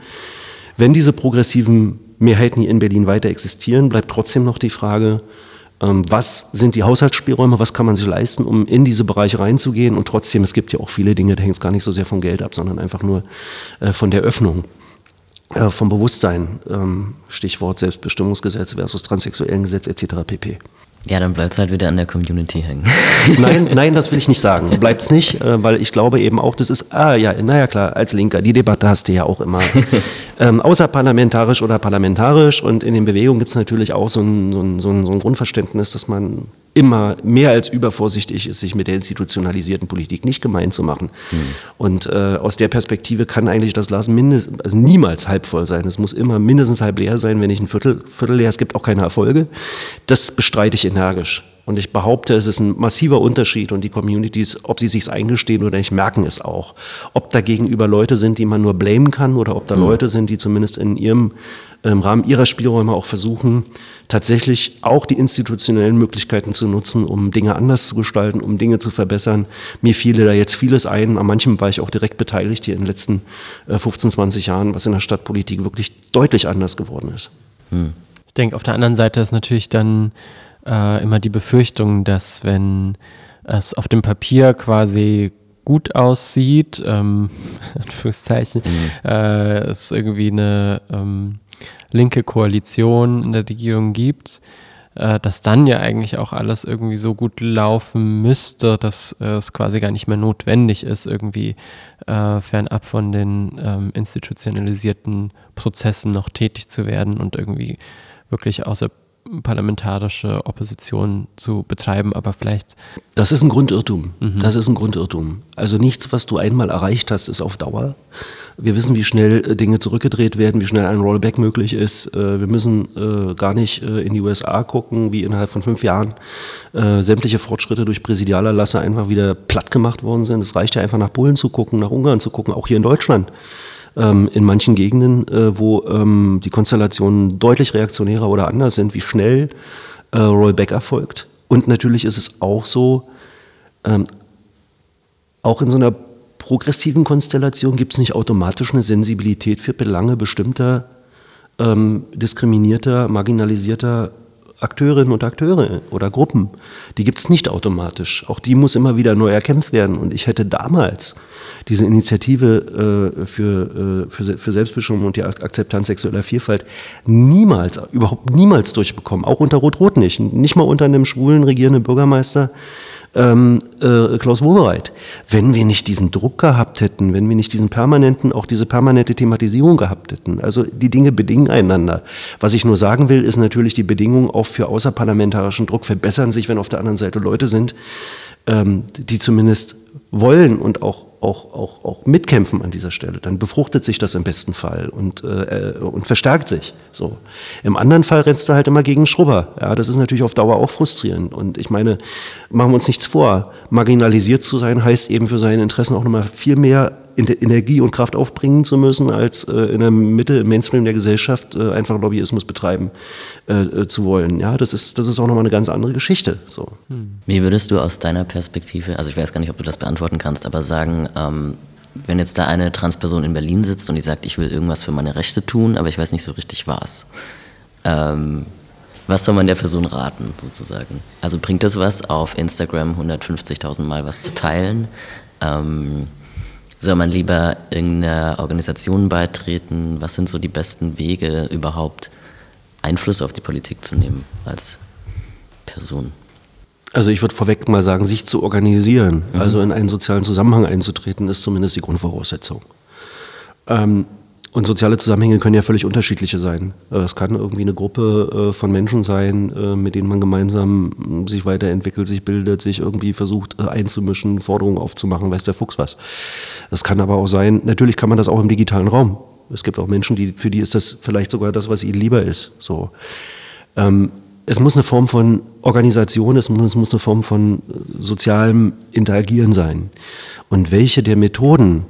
Wenn diese progressiven Mehrheiten hier in Berlin weiter existieren, bleibt trotzdem noch die Frage, ähm, was sind die Haushaltsspielräume, was kann man sich leisten, um in diese Bereiche reinzugehen. Und trotzdem, es gibt ja auch viele Dinge, da hängt es gar nicht so sehr vom Geld ab, sondern einfach nur äh, von der Öffnung, äh, vom Bewusstsein. Ähm, Stichwort Selbstbestimmungsgesetz versus transsexuellen Gesetz etc. pp. Ja, dann bleibt es halt wieder an der Community hängen. [LAUGHS] Nein, [LAUGHS] nein, das will ich nicht sagen. Bleibt es nicht, äh, weil ich glaube eben auch, das ist, ah ja, naja klar, als Linker, die Debatte hast du ja auch immer. [LAUGHS] ähm, außerparlamentarisch oder parlamentarisch und in den Bewegungen gibt es natürlich auch so ein, so, ein, so, ein, so ein Grundverständnis, dass man immer mehr als übervorsichtig ist, sich mit der institutionalisierten Politik nicht gemein zu machen. Mhm. Und äh, aus der Perspektive kann eigentlich das Glas mindestens, also niemals halb voll sein. Es muss immer mindestens halb leer sein, wenn nicht ein Viertel, Viertel leer. Es gibt auch keine Erfolge. Das bestreite ich energisch. Und ich behaupte, es ist ein massiver Unterschied und die Communities, ob sie sich eingestehen oder nicht, merken es auch. Ob da gegenüber Leute sind, die man nur blamen kann oder ob da mhm. Leute sind, die zumindest in ihrem im Rahmen ihrer Spielräume auch versuchen, tatsächlich auch die institutionellen Möglichkeiten zu nutzen, um Dinge anders zu gestalten, um Dinge zu verbessern. Mir fiele da jetzt vieles ein. An manchem war ich auch direkt beteiligt hier in den letzten 15, äh, 20 Jahren, was in der Stadtpolitik wirklich deutlich anders geworden ist. Hm. Ich denke, auf der anderen Seite ist natürlich dann äh, immer die Befürchtung, dass wenn es auf dem Papier quasi gut aussieht, ähm, [LAUGHS] Anführungszeichen, mhm. äh, es irgendwie eine ähm, linke Koalition in der Regierung gibt, äh, dass dann ja eigentlich auch alles irgendwie so gut laufen müsste, dass äh, es quasi gar nicht mehr notwendig ist, irgendwie äh, fernab von den ähm, institutionalisierten Prozessen noch tätig zu werden und irgendwie wirklich außer parlamentarische Opposition zu betreiben, aber vielleicht. Das ist ein Grundirrtum. Mhm. Das ist ein Grundirrtum. Also nichts, was du einmal erreicht hast, ist auf Dauer. Wir wissen, wie schnell äh, Dinge zurückgedreht werden, wie schnell ein Rollback möglich ist. Äh, wir müssen äh, gar nicht in die USA gucken, wie innerhalb von fünf Jahren sämtliche Fortschritte durch Präsidialerlasse einfach wieder platt gemacht worden sind. Es reicht ja einfach nach Polen zu gucken, nach Ungarn zu gucken, auch hier in Deutschland ähm, in manchen Gegenden, äh, wo ähm, die Konstellationen deutlich reaktionärer oder anders sind, wie schnell äh, Rollback erfolgt. Und natürlich ist es auch so, ähm, auch in so einer progressiven Konstellation gibt es nicht automatisch eine Sensibilität für Belange bestimmter ähm, diskriminierter, marginalisierter Akteurinnen und Akteure oder Gruppen. Die gibt es nicht automatisch. Auch die muss immer wieder neu erkämpft werden. Und ich hätte damals diese Initiative äh, für, äh, für, für Selbstbestimmung und die Akzeptanz sexueller Vielfalt niemals, überhaupt niemals durchbekommen. Auch unter Rot-Rot nicht. Nicht mal unter einem schwulen regierenden Bürgermeister ähm, äh, Klaus Wowereit. Wenn wir nicht diesen Druck gehabt hätten, wenn wir nicht diesen permanenten, auch diese permanente Thematisierung gehabt hätten, also die Dinge bedingen einander. Was ich nur sagen will, ist natürlich, die Bedingungen auch für außerparlamentarischen Druck verbessern sich, wenn auf der anderen Seite Leute sind, ähm, die zumindest wollen und auch, auch, auch, auch mitkämpfen an dieser Stelle, dann befruchtet sich das im besten Fall und, äh, und verstärkt sich. So. Im anderen Fall rennst du halt immer gegen Schrubber. Ja, das ist natürlich auf Dauer auch frustrierend. Und ich meine, machen wir uns nichts vor. Marginalisiert zu sein heißt eben für seine Interessen auch nochmal viel mehr Energie und Kraft aufbringen zu müssen, als äh, in der Mitte, im Mainstream der Gesellschaft äh, einfach Lobbyismus betreiben äh, äh zu wollen. Ja, das ist, das ist auch nochmal eine ganz andere Geschichte. So. Hm. Wie würdest du aus deiner Perspektive, also ich weiß gar nicht, ob du das beantworten kannst, aber sagen, ähm, wenn jetzt da eine Transperson in Berlin sitzt und die sagt, ich will irgendwas für meine Rechte tun, aber ich weiß nicht so richtig was. Ähm, was soll man der Person raten, sozusagen? Also bringt das was, auf Instagram 150.000 Mal was zu teilen? Ähm, soll man lieber irgendeiner Organisation beitreten? Was sind so die besten Wege, überhaupt Einfluss auf die Politik zu nehmen als Person? Also ich würde vorweg mal sagen, sich zu organisieren, mhm. also in einen sozialen Zusammenhang einzutreten, ist zumindest die Grundvoraussetzung. Ähm, und soziale Zusammenhänge können ja völlig unterschiedliche sein. Äh, es kann irgendwie eine Gruppe äh, von Menschen sein, äh, mit denen man gemeinsam sich weiterentwickelt, sich bildet, sich irgendwie versucht einzumischen, Forderungen aufzumachen, weiß der Fuchs was. Es kann aber auch sein, natürlich kann man das auch im digitalen Raum. Es gibt auch Menschen, die, für die ist das vielleicht sogar das, was ihnen lieber ist. So. Ähm, es muss eine Form von Organisation, es muss, es muss eine Form von sozialem Interagieren sein. Und welche der Methoden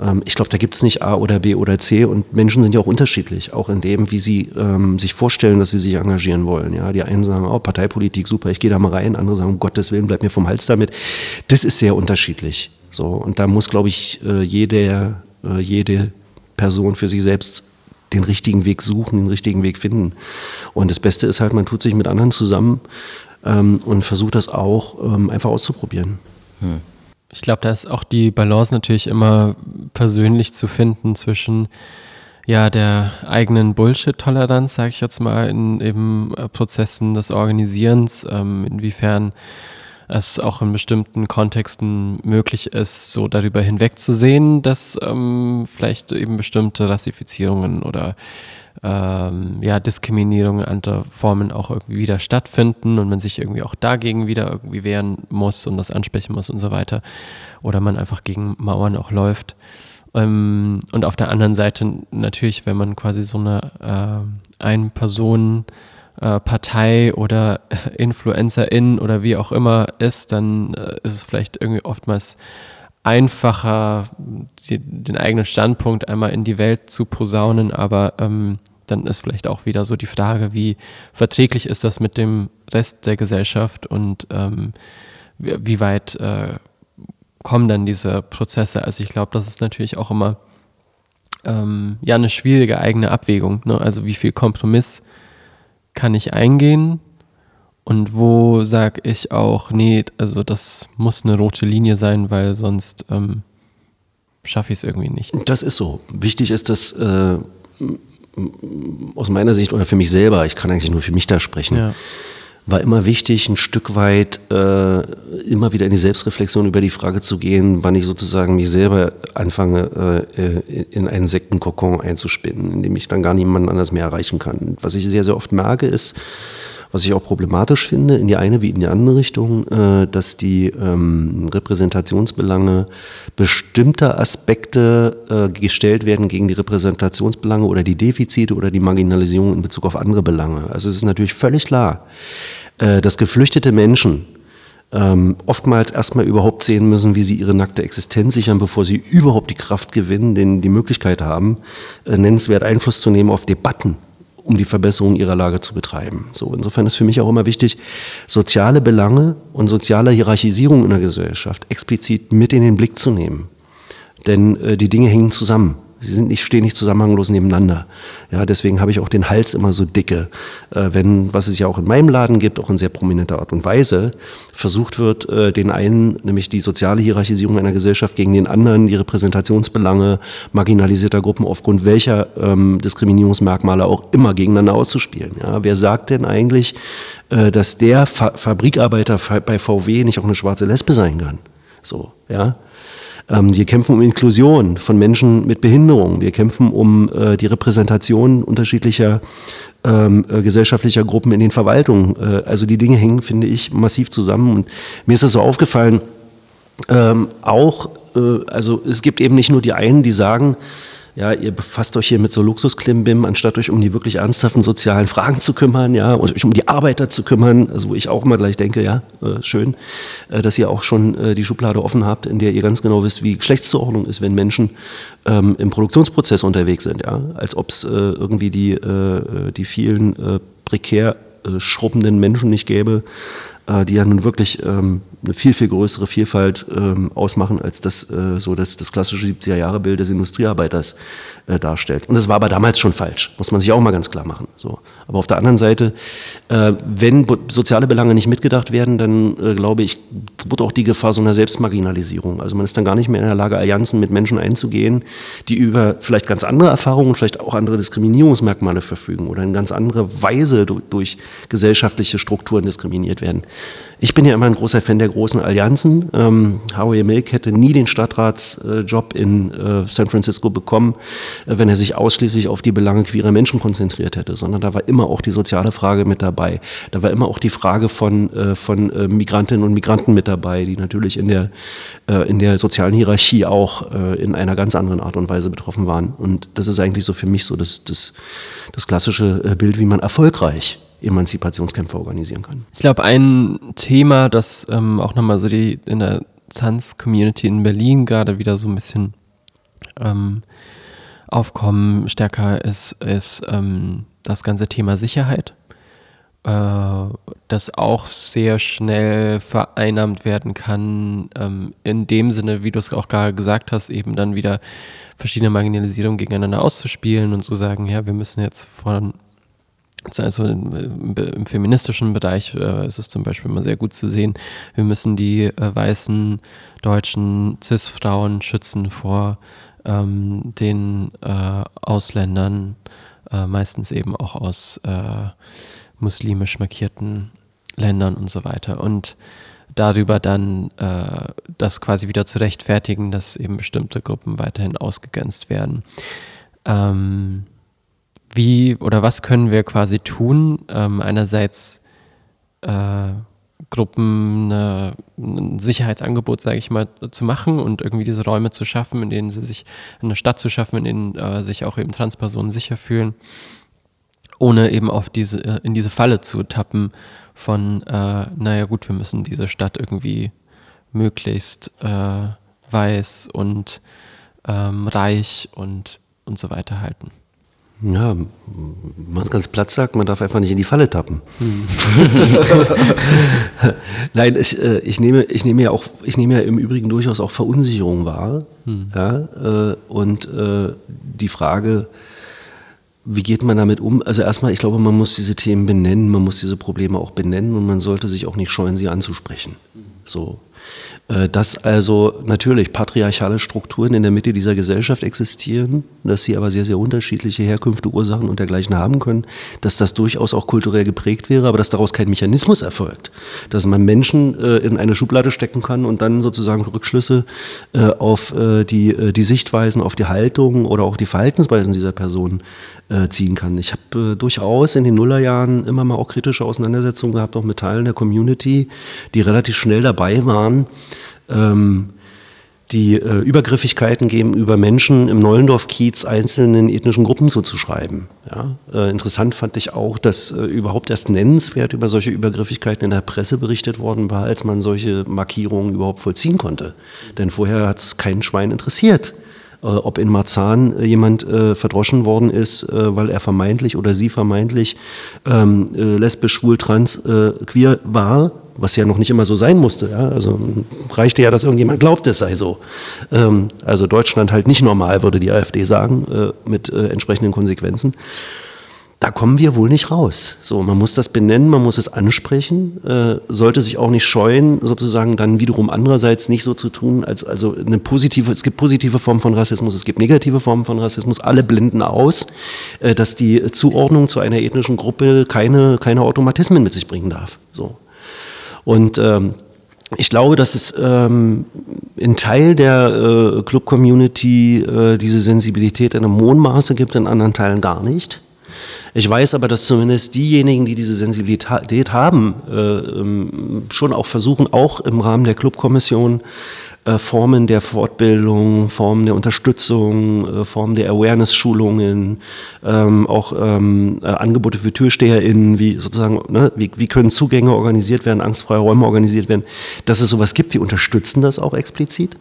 ähm, ich glaube, da gibt es nicht A oder B oder C und Menschen sind ja auch unterschiedlich, auch in dem, wie sie ähm, sich vorstellen, dass sie sich engagieren wollen. Ja, die einen sagen, oh, Parteipolitik, super, ich gehe da mal rein, andere sagen, um Gottes Willen, bleib mir vom Hals damit. Das ist sehr unterschiedlich. So, und da muss, glaube ich, äh, jede, äh, jede Person für sich selbst den richtigen Weg suchen, den richtigen Weg finden. Und das Beste ist halt, man tut sich mit anderen zusammen ähm, und versucht das auch ähm, einfach auszuprobieren. Hm. Ich glaube, da ist auch die Balance natürlich immer persönlich zu finden zwischen ja, der eigenen Bullshit-Toleranz, sage ich jetzt mal, in eben äh, Prozessen des Organisierens, ähm, inwiefern es auch in bestimmten Kontexten möglich ist, so darüber hinwegzusehen, dass ähm, vielleicht eben bestimmte Rassifizierungen oder ähm, ja, Diskriminierungen anderer Formen auch irgendwie wieder stattfinden und man sich irgendwie auch dagegen wieder irgendwie wehren muss und das ansprechen muss und so weiter. Oder man einfach gegen Mauern auch läuft. Ähm, und auf der anderen Seite natürlich, wenn man quasi so eine äh, Ein-Personen- äh, Partei oder [LAUGHS] Influencerin oder wie auch immer ist, dann äh, ist es vielleicht irgendwie oftmals einfacher, die, den eigenen Standpunkt einmal in die Welt zu posaunen, aber ähm, dann ist vielleicht auch wieder so die Frage, wie verträglich ist das mit dem Rest der Gesellschaft und ähm, wie, weit äh, kommen dann diese Prozesse? Also ich glaube, das ist natürlich auch immer ähm, ja eine schwierige eigene Abwägung. Ne? Also wie viel Kompromiss kann ich eingehen Und wo sage ich auch, nee, also das muss eine rote Linie sein, weil sonst ähm, schaffe ich es irgendwie nicht. Das ist so. Wichtig ist, dass äh, aus meiner Sicht oder für mich selber, ich kann eigentlich nur für mich da sprechen, ja. War immer wichtig, ein Stück weit äh, immer wieder in die Selbstreflexion über die Frage zu gehen, wann ich sozusagen mich selber anfange, äh, in einen Sektenkokon einzuspinnen, in dem ich dann gar niemanden anders mehr erreichen kann. Was ich sehr, sehr oft merke, ist, was ich auch problematisch finde, in die eine wie in die andere Richtung, äh, dass die ähm, Repräsentationsbelange bestimmter Aspekte äh, gestellt werden gegen die Repräsentationsbelange oder die Defizite oder die Marginalisierung in Bezug auf andere Belange. Also es ist natürlich völlig klar, äh, dass geflüchtete Menschen ähm, oftmals erstmal überhaupt sehen müssen, wie sie ihre nackte Existenz sichern, bevor sie überhaupt die Kraft gewinnen, denn die Möglichkeit haben, äh, nennenswert Einfluss zu nehmen auf Debatten um die Verbesserung ihrer Lage zu betreiben. So, insofern ist für mich auch immer wichtig, soziale Belange und soziale Hierarchisierung in der Gesellschaft explizit mit in den Blick zu nehmen. Denn äh, die Dinge hängen zusammen. Sie sind nicht, stehen nicht zusammenhanglos nebeneinander. Ja, deswegen habe ich auch den Hals immer so dicke. Äh, wenn, was es ja auch in meinem Laden gibt, auch in sehr prominenter Art und Weise, versucht wird, äh, den einen, nämlich die soziale Hierarchisierung einer Gesellschaft gegen den anderen, die Repräsentationsbelange marginalisierter Gruppen aufgrund welcher ähm, Diskriminierungsmerkmale auch immer gegeneinander auszuspielen. Ja, wer sagt denn eigentlich, äh, dass der Fa Fabrikarbeiter bei VW nicht auch eine schwarze Lesbe sein kann? So, ja. Ähm, wir kämpfen um Inklusion von Menschen mit Behinderung. Wir kämpfen um äh, die Repräsentation unterschiedlicher ähm, äh, gesellschaftlicher Gruppen in den Verwaltungen. Äh, also die Dinge hängen, finde ich, massiv zusammen. Und mir ist es so aufgefallen, ähm, auch, äh, also es gibt eben nicht nur die einen, die sagen, ja, ihr befasst euch hier mit so Luxusklimbim, anstatt euch um die wirklich ernsthaften sozialen Fragen zu kümmern, ja, und euch um die Arbeiter zu kümmern, also wo ich auch immer gleich denke, ja, äh, schön, äh, dass ihr auch schon äh, die Schublade offen habt, in der ihr ganz genau wisst, wie Geschlechtszuordnung ist, wenn Menschen ähm, im Produktionsprozess unterwegs sind, ja, als ob es äh, irgendwie die, äh, die vielen äh, prekär schrubbenden Menschen nicht gäbe, äh, die ja nun wirklich ähm, eine viel, viel größere Vielfalt ähm, ausmachen, als das äh, so das, das klassische 70er-Jahre-Bild des Industriearbeiters äh, darstellt. Und das war aber damals schon falsch, muss man sich auch mal ganz klar machen. So. Aber auf der anderen Seite, äh, wenn soziale Belange nicht mitgedacht werden, dann äh, glaube ich, wird auch die Gefahr so einer Selbstmarginalisierung. Also man ist dann gar nicht mehr in der Lage, Allianzen mit Menschen einzugehen, die über vielleicht ganz andere Erfahrungen, vielleicht auch andere Diskriminierungsmerkmale verfügen oder in ganz andere Weise durch, durch gesellschaftliche Strukturen diskriminiert werden. Ich bin ja immer ein großer Fan der großen Allianzen. Ähm, Howie Milk hätte nie den Stadtratsjob in äh, San Francisco bekommen, äh, wenn er sich ausschließlich auf die Belange queerer Menschen konzentriert hätte, sondern da war immer auch die soziale Frage mit dabei. Da war immer auch die Frage von, äh, von äh, Migrantinnen und Migranten mit dabei, die natürlich in der, äh, in der sozialen Hierarchie auch äh, in einer ganz anderen Art und Weise betroffen waren. Und das ist eigentlich so für mich so das, das, das klassische Bild, wie man erfolgreich Emanzipationskämpfe organisieren kann. Ich glaube, ein Thema, das ähm, auch nochmal so die in der Tanz-Community in Berlin gerade wieder so ein bisschen ähm, aufkommen stärker ist, ist ähm, das ganze Thema Sicherheit, äh, das auch sehr schnell vereinnahmt werden kann, ähm, in dem Sinne, wie du es auch gerade gesagt hast, eben dann wieder verschiedene Marginalisierungen gegeneinander auszuspielen und zu sagen, ja, wir müssen jetzt von also im, feministischen Bereich äh, ist es zum Beispiel immer sehr gut zu sehen, wir müssen die äh, weißen deutschen CIS-Frauen schützen vor ähm, den äh, Ausländern, äh, meistens eben auch aus äh, muslimisch markierten Ländern und so weiter. Und darüber dann äh, das quasi wieder zu rechtfertigen, dass eben bestimmte Gruppen weiterhin ausgegrenzt werden. Ähm, wie oder was können wir quasi tun? Ähm, einerseits äh, Gruppen eine, ein Sicherheitsangebot, sage ich mal, zu machen und irgendwie diese Räume zu schaffen, in denen sie sich, eine Stadt zu schaffen, in denen äh, sich auch eben Transpersonen sicher fühlen, ohne eben auf diese, äh, in diese Falle zu tappen von, äh, naja gut, wir müssen diese Stadt irgendwie möglichst äh, weiß und ähm, reich und, und so weiter halten. Ja, man ganz platt sagt, man darf einfach nicht in die Falle tappen. Hm. [LAUGHS] Nein, ich, äh, ich, nehme, ich, nehme ja auch, ich nehme ja im Übrigen durchaus auch Verunsicherung wahr. Hm. Ja, äh, und äh, die Frage, wie geht man damit um? Also erstmal, ich glaube, man muss diese Themen benennen, man muss diese Probleme auch benennen und man sollte sich auch nicht scheuen, sie anzusprechen. So. Äh, dass also natürlich patriarchale Strukturen in der Mitte dieser Gesellschaft existieren, dass sie aber sehr, sehr unterschiedliche Herkünfte, Ursachen und dergleichen haben können, dass das durchaus auch kulturell geprägt wäre, aber dass daraus kein Mechanismus erfolgt, dass man Menschen äh, in eine Schublade stecken kann und dann sozusagen Rückschlüsse äh, auf die, die Sichtweisen, auf die Haltung oder auch die Verhaltensweisen dieser Personen ziehen kann. Ich habe durchaus in den Nullerjahren immer mal auch kritische Auseinandersetzungen gehabt, auch mit Teilen der Community, die relativ schnell dabei waren, ähm, die äh, Übergriffigkeiten gegenüber Menschen im Neulendorf-Kiez einzelnen ethnischen Gruppen zuzuschreiben. Ja? Äh, interessant fand ich auch, dass äh, überhaupt erst nennenswert über solche Übergriffigkeiten in der Presse berichtet worden war, als man solche Markierungen überhaupt vollziehen konnte. Denn vorher hat es kein Schwein interessiert äh, ob in Marzahn äh, jemand äh, verdroschen worden ist, weil er vermeintlich oder sie vermeintlich ähm, äh, lesbisch, schwul, trans, queer war was ja noch nicht immer so sein musste. Ja? Also reichte ja, dass irgendjemand glaubt, es sei so. Ähm, also Deutschland halt nicht normal, würde die AfD sagen, äh, mit äh, entsprechenden Konsequenzen. Da kommen wir wohl nicht raus. So, man muss das benennen, man muss es ansprechen, äh, sollte sich auch nicht scheuen, sozusagen dann wiederum andererseits nicht so zu tun, als also eine positive, es gibt positive Formen von Rassismus, es gibt negative Formen von Rassismus, alle blenden aus, äh, dass die Zuordnung zu einer ethnischen Gruppe keine, keine Automatismen mit sich bringen darf. Und ähm, ich glaube, dass es ähm, in Teil der äh, Club-Community äh, diese Sensibilität in einem hohen Maße gibt, in anderen Teilen gar nicht. Ich weiß aber, dass zumindest diejenigen, die diese Sensibilität haben, äh, ähm, schon auch versuchen, auch im Rahmen der Clubkommission äh, Formen der Fortbildung, Formen der Unterstützung, äh, Formen der Awareness-Schulungen, ähm, auch ähm, äh, Angebote für TürsteherInnen, wie sozusagen, ne, wie, wie können Zugänge organisiert werden, angstfreie Räume organisiert werden, dass es sowas gibt. Wir unterstützen das auch explizit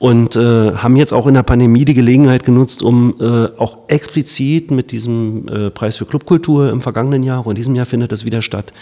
und äh, haben jetzt auch in der Pandemie die Gelegenheit genutzt, um äh, auch explizit mit diesem äh, Preis für Clubkultur im vergangenen Jahr, und in diesem Jahr findet das wieder statt,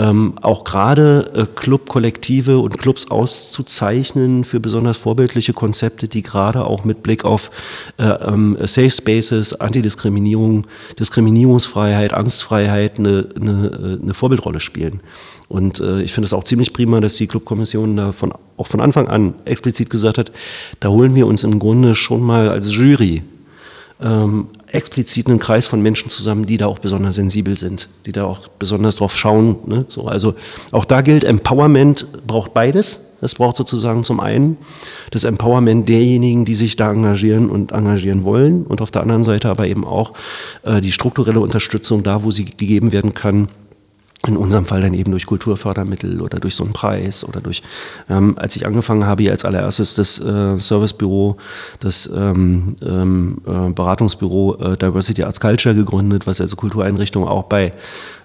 ähm, auch gerade äh, Clubkollektive und Clubs auszuzeichnen für besonders vorbildliche Konzepte, die gerade auch mit Blick auf äh, ähm, Safe Spaces, Antidiskriminierung, Diskriminierungsfreiheit, Angstfreiheit eine, eine, eine Vorbildrolle spielen. Und äh, ich finde es auch ziemlich prima, dass die Clubkommission da von, auch von Anfang an explizit gesagt hat, da holen wir uns im Grunde schon mal als Jury ähm, explizit einen Kreis von Menschen zusammen, die da auch besonders sensibel sind, die da auch besonders drauf schauen. Ne? So, also auch da gilt, Empowerment braucht beides. Es braucht sozusagen zum einen das Empowerment derjenigen, die sich da engagieren und engagieren wollen und auf der anderen Seite aber eben auch äh, die strukturelle Unterstützung da, wo sie gegeben werden kann, in unserem Fall dann eben durch Kulturfördermittel oder durch so einen Preis oder durch, ähm, als ich angefangen habe, hier als allererstes das äh, Servicebüro, das ähm, ähm, äh, Beratungsbüro äh, Diversity Arts Culture gegründet, was also Kultureinrichtungen auch bei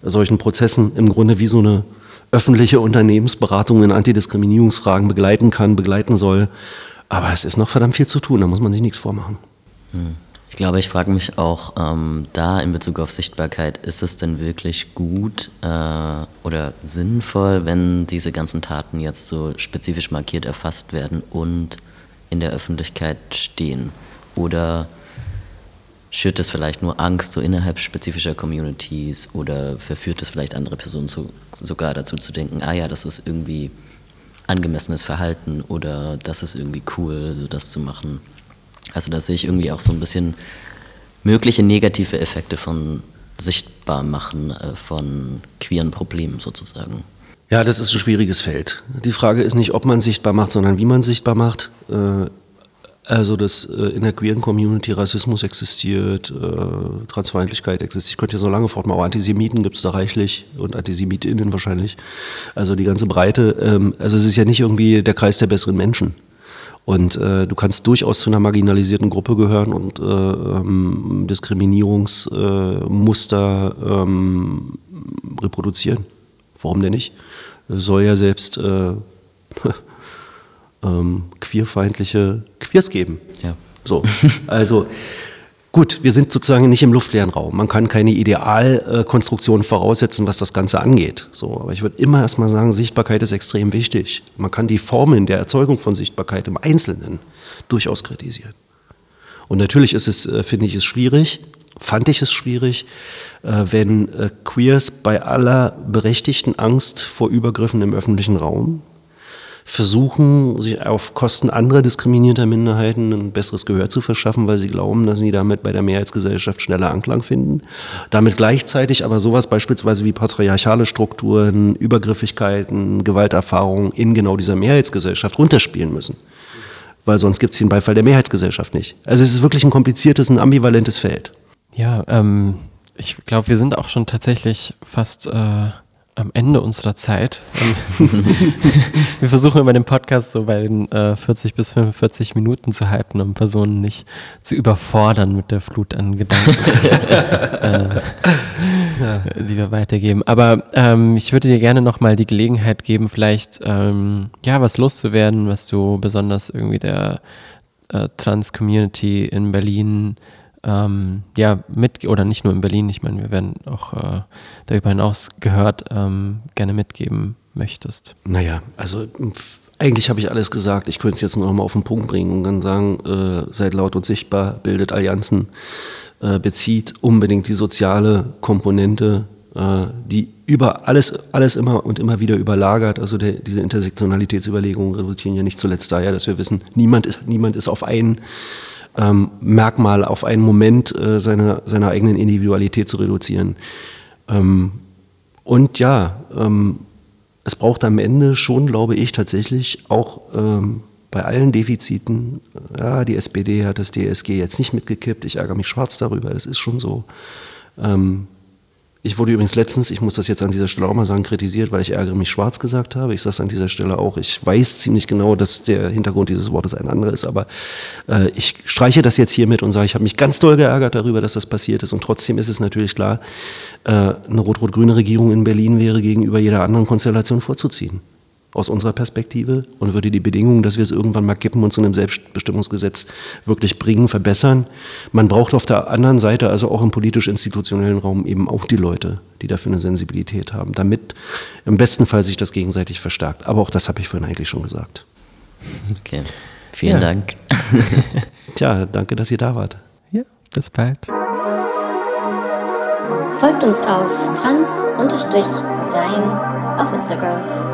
solchen Prozessen im Grunde wie so eine öffentliche Unternehmensberatung in Antidiskriminierungsfragen begleiten kann, begleiten soll. Aber es ist noch verdammt viel zu tun, da muss man sich nichts vormachen. Hm. Ich glaube, ich frage mich auch ähm, da in Bezug auf Sichtbarkeit, ist es denn wirklich gut äh, oder sinnvoll, wenn diese ganzen Taten jetzt so spezifisch markiert erfasst werden und in der Öffentlichkeit stehen? Oder schürt es vielleicht nur Angst so innerhalb spezifischer Communities oder verführt es vielleicht andere Personen zu, sogar dazu zu denken, ah ja, das ist irgendwie angemessenes Verhalten oder das ist irgendwie cool, das zu machen? Also da sehe ich irgendwie auch so ein bisschen mögliche negative Effekte von Sichtbarmachen äh, von queeren Problemen sozusagen. Ja, das ist ein schwieriges Feld. Die Frage ist nicht, ob man sichtbar macht, sondern wie man sichtbar macht. Äh, also, dass äh, in der queeren Community Rassismus existiert, Transfeindlichkeit existiert. Ich könnte ja so lange fortmachen. Auch Antisemiten gibt es da reichlich und AntisemitInnen wahrscheinlich. Also die ganze Breite. Ähm, also es ist ja nicht irgendwie der Kreis der besseren Menschen. Und äh, du kannst durchaus zu einer marginalisierten Gruppe gehören und äh, ähm, Diskriminierungsmuster äh, ähm, reproduzieren. Warum denn nicht? Es soll ja selbst äh, [LAUGHS] ähm, queerfeindliche Queers geben. Ja. So, also Gut, wir sind sozusagen nicht im luftleeren Raum. Man kann keine Idealkonstruktion voraussetzen, was das Ganze angeht. So, aber ich würde immer erstmal sagen, Sichtbarkeit ist extrem wichtig. Man kann die Formen der Erzeugung von Sichtbarkeit im Einzelnen durchaus kritisieren. Und natürlich ist es, äh, finde ich, es schwierig fand ich es schwierig, äh, wenn äh, Queers bei aller berechtigten Angst vor Übergriffen im öffentlichen Raum versuchen, sich auf Kosten anderer diskriminierter Minderheiten ein besseres Gehör zu verschaffen, weil sie glauben, dass sie damit bei der Mehrheitsgesellschaft schneller Anklang finden. Damit gleichzeitig aber sowas beispielsweise wie patriarchale Strukturen, Übergriffigkeiten, Gewalterfahrungen in genau dieser Mehrheitsgesellschaft runterspielen müssen. Weil sonst gibt es den Beifall der Mehrheitsgesellschaft nicht. Also es ist wirklich ein kompliziertes, ein ambivalentes Feld. Ja, ähm, ich glaube, wir sind auch schon tatsächlich fast äh, am Ende unserer Zeit. [LAUGHS] wir versuchen immer den Podcast so bei den äh, 40 bis 45 Minuten zu halten, um Personen nicht zu überfordern mit der Flut an Gedanken, [LAUGHS] äh, ja. die wir weitergeben. Aber ähm, ich würde dir gerne nochmal die Gelegenheit geben, vielleicht ähm, ja was loszuwerden, was du besonders irgendwie der äh, Trans-Community in Berlin ähm, ja, mit, oder nicht nur in Berlin, ich meine, wir werden auch äh, darüber hinaus gehört, ähm, gerne mitgeben möchtest? Naja, also eigentlich habe ich alles gesagt. Ich könnte es jetzt noch mal auf den Punkt bringen und dann sagen, äh, seid laut und sichtbar, bildet Allianzen, äh, bezieht unbedingt die soziale Komponente, äh, die über alles, alles immer und immer wieder überlagert. Also der, diese Intersektionalitätsüberlegungen resultieren ja nicht zuletzt daher, dass wir wissen, niemand ist, niemand ist auf einen ähm, Merkmal auf einen Moment äh, seiner, seiner eigenen Individualität zu reduzieren. Ähm, und ja, ähm, es braucht am Ende schon, glaube ich, tatsächlich auch ähm, bei allen Defiziten, ja, die SPD hat das DSG jetzt nicht mitgekippt, ich ärgere mich schwarz darüber, das ist schon so. Ähm, ich wurde übrigens letztens, ich muss das jetzt an dieser Stelle auch mal sagen, kritisiert, weil ich ärgere mich schwarz gesagt habe. Ich sage an dieser Stelle auch. Ich weiß ziemlich genau, dass der Hintergrund dieses Wortes ein anderer ist, aber äh, ich streiche das jetzt hiermit und sage, ich habe mich ganz doll geärgert darüber, dass das passiert ist. Und trotzdem ist es natürlich klar, äh, eine rot-rot-grüne Regierung in Berlin wäre gegenüber jeder anderen Konstellation vorzuziehen aus unserer Perspektive und würde die Bedingungen, dass wir es irgendwann mal kippen und zu einem Selbstbestimmungsgesetz wirklich bringen, verbessern. Man braucht auf der anderen Seite, also auch im politisch-institutionellen Raum, eben auch die Leute, die dafür eine Sensibilität haben, damit im besten Fall sich das gegenseitig verstärkt. Aber auch das habe ich vorhin eigentlich schon gesagt. Okay, vielen ja. Dank. [LAUGHS] Tja, danke, dass ihr da wart. Ja, bis bald. Folgt uns auf trans-sein auf Instagram.